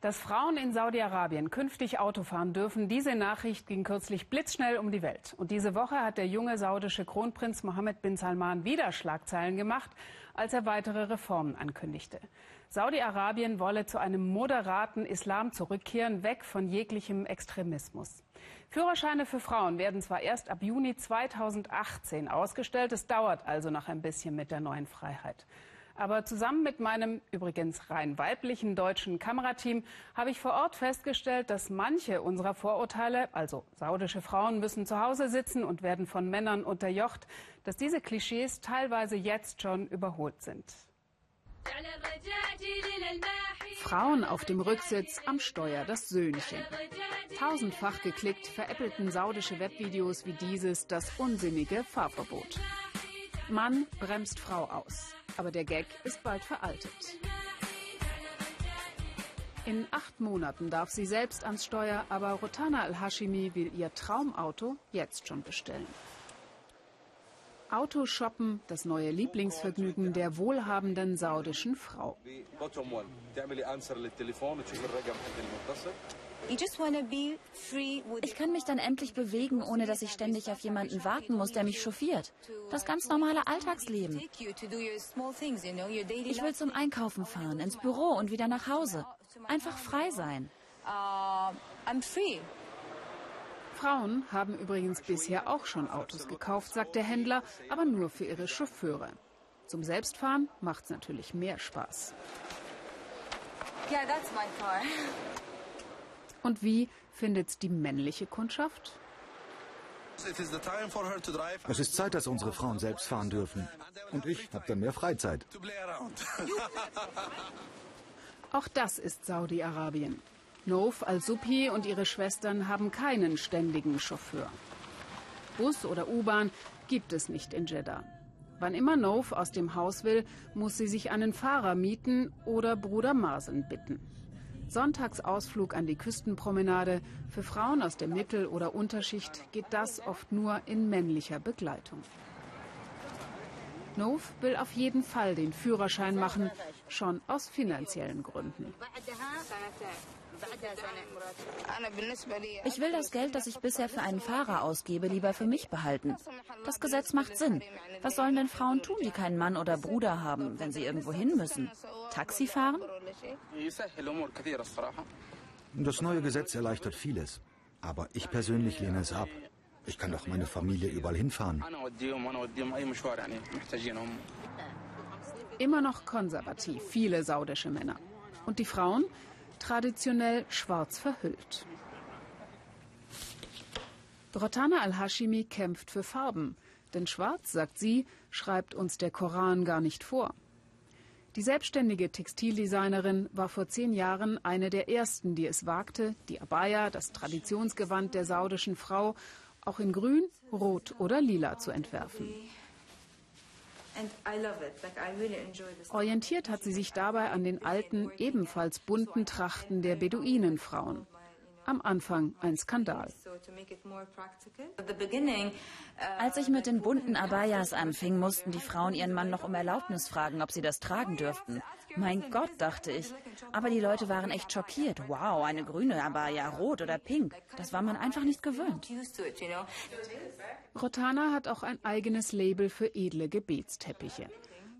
Dass Frauen in Saudi-Arabien künftig Auto fahren dürfen, diese Nachricht ging kürzlich blitzschnell um die Welt. Und diese Woche hat der junge saudische Kronprinz Mohammed bin Salman wieder Schlagzeilen gemacht, als er weitere Reformen ankündigte. Saudi-Arabien wolle zu einem moderaten Islam zurückkehren, weg von jeglichem Extremismus. Führerscheine für Frauen werden zwar erst ab Juni 2018 ausgestellt, es dauert also noch ein bisschen mit der neuen Freiheit. Aber zusammen mit meinem übrigens rein weiblichen deutschen Kamerateam habe ich vor Ort festgestellt, dass manche unserer Vorurteile, also saudische Frauen müssen zu Hause sitzen und werden von Männern unterjocht, dass diese Klischees teilweise jetzt schon überholt sind. Frauen auf dem Rücksitz, am Steuer das Söhnchen. Tausendfach geklickt veräppelten saudische Webvideos wie dieses das unsinnige Fahrverbot. Mann bremst Frau aus aber der Gag ist bald veraltet. In acht Monaten darf sie selbst ans Steuer, aber Rotana Al-Hashimi will ihr Traumauto jetzt schon bestellen. Autoshoppen, das neue Lieblingsvergnügen der wohlhabenden saudischen Frau. Ich kann mich dann endlich bewegen, ohne dass ich ständig auf jemanden warten muss, der mich chauffiert. Das ganz normale Alltagsleben. Ich will zum Einkaufen fahren, ins Büro und wieder nach Hause. Einfach frei sein. Frauen haben übrigens bisher auch schon Autos gekauft, sagt der Händler, aber nur für ihre Chauffeure. Zum Selbstfahren macht's natürlich mehr Spaß. Yeah, that's my car. Und wie findet die männliche Kundschaft? Es ist Zeit, dass unsere Frauen selbst fahren dürfen. Und ich habe dann mehr Freizeit. Auch das ist Saudi-Arabien. Nof al-Subhi und ihre Schwestern haben keinen ständigen Chauffeur. Bus oder U-Bahn gibt es nicht in Jeddah. Wann immer Nof aus dem Haus will, muss sie sich einen Fahrer mieten oder Bruder Marsen bitten. Sonntagsausflug an die Küstenpromenade. Für Frauen aus der Mittel- oder Unterschicht geht das oft nur in männlicher Begleitung. Nov will auf jeden Fall den Führerschein machen, schon aus finanziellen Gründen. Ich will das Geld, das ich bisher für einen Fahrer ausgebe, lieber für mich behalten. Das Gesetz macht Sinn. Was sollen denn Frauen tun, die keinen Mann oder Bruder haben, wenn sie irgendwo hin müssen? Taxi fahren? Das neue Gesetz erleichtert vieles. Aber ich persönlich lehne es ab. Ich kann doch meine Familie überall hinfahren. Immer noch konservativ, viele saudische Männer. Und die Frauen? Traditionell schwarz verhüllt. Rotana al-Hashimi kämpft für Farben. Denn schwarz, sagt sie, schreibt uns der Koran gar nicht vor. Die selbstständige Textildesignerin war vor zehn Jahren eine der ersten, die es wagte, die Abaya, das Traditionsgewand der saudischen Frau, auch in Grün, Rot oder Lila zu entwerfen. Orientiert hat sie sich dabei an den alten, ebenfalls bunten Trachten der Beduinenfrauen am Anfang ein Skandal. Als ich mit den bunten Abayas anfing, mussten die Frauen ihren Mann noch um Erlaubnis fragen, ob sie das tragen dürften. Mein Gott, dachte ich. Aber die Leute waren echt schockiert. Wow, eine grüne Abaya, rot oder pink. Das war man einfach nicht gewöhnt. Rotana hat auch ein eigenes Label für edle Gebetsteppiche.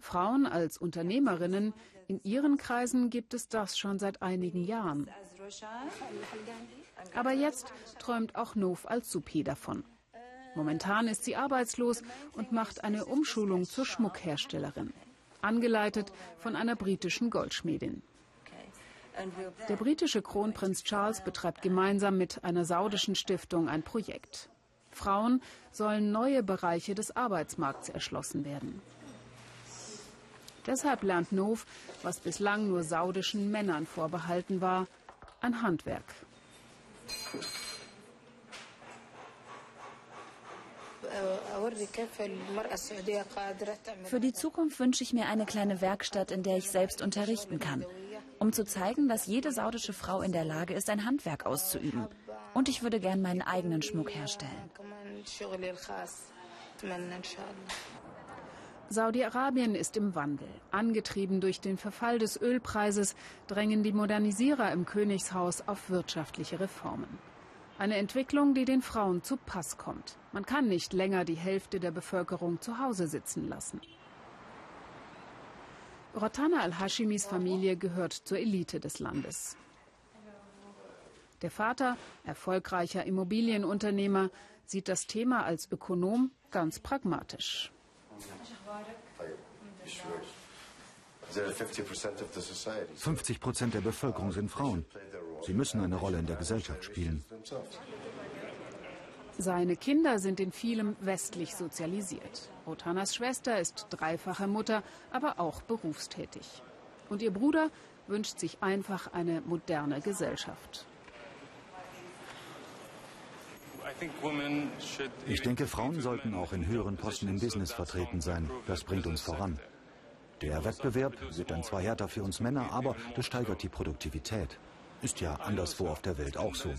Frauen als Unternehmerinnen, in ihren Kreisen gibt es das schon seit einigen Jahren. Aber jetzt träumt auch Nof als Supi davon. Momentan ist sie arbeitslos und macht eine Umschulung zur Schmuckherstellerin, angeleitet von einer britischen Goldschmiedin. Der britische Kronprinz Charles betreibt gemeinsam mit einer saudischen Stiftung ein Projekt. Frauen sollen neue Bereiche des Arbeitsmarkts erschlossen werden. Deshalb lernt Nov, was bislang nur saudischen Männern vorbehalten war, ein Handwerk. Für die Zukunft wünsche ich mir eine kleine Werkstatt, in der ich selbst unterrichten kann, um zu zeigen, dass jede saudische Frau in der Lage ist, ein Handwerk auszuüben. Und ich würde gern meinen eigenen Schmuck herstellen. Saudi-Arabien ist im Wandel. Angetrieben durch den Verfall des Ölpreises drängen die Modernisierer im Königshaus auf wirtschaftliche Reformen. Eine Entwicklung, die den Frauen zu Pass kommt. Man kann nicht länger die Hälfte der Bevölkerung zu Hause sitzen lassen. Rotana al-Hashimis Familie gehört zur Elite des Landes. Der Vater, erfolgreicher Immobilienunternehmer, sieht das Thema als Ökonom ganz pragmatisch. 50 Prozent der Bevölkerung sind Frauen. Sie müssen eine Rolle in der Gesellschaft spielen. Seine Kinder sind in vielem westlich sozialisiert. Rotanas Schwester ist dreifache Mutter, aber auch berufstätig. Und ihr Bruder wünscht sich einfach eine moderne Gesellschaft. Ich denke, Frauen sollten auch in höheren Posten im Business vertreten sein. Das bringt uns voran. Der Wettbewerb wird dann zwar härter für uns Männer, aber das steigert die Produktivität. Ist ja anderswo auf der Welt auch so.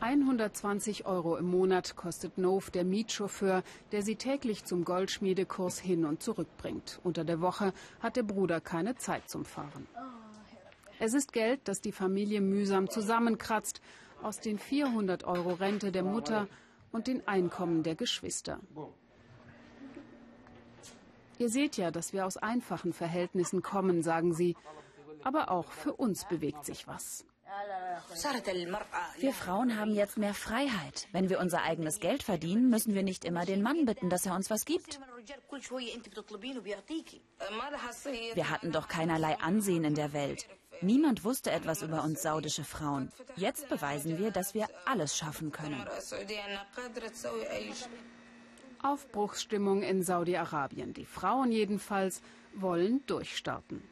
120 Euro im Monat kostet Nov der Mietchauffeur, der sie täglich zum Goldschmiedekurs hin und zurück bringt. Unter der Woche hat der Bruder keine Zeit zum Fahren. Es ist Geld, das die Familie mühsam zusammenkratzt aus den 400 Euro Rente der Mutter und den Einkommen der Geschwister. Ihr seht ja, dass wir aus einfachen Verhältnissen kommen, sagen sie. Aber auch für uns bewegt sich was. Wir Frauen haben jetzt mehr Freiheit. Wenn wir unser eigenes Geld verdienen, müssen wir nicht immer den Mann bitten, dass er uns was gibt. Wir hatten doch keinerlei Ansehen in der Welt. Niemand wusste etwas über uns saudische Frauen. Jetzt beweisen wir, dass wir alles schaffen können. Aufbruchsstimmung in Saudi-Arabien. Die Frauen jedenfalls wollen durchstarten.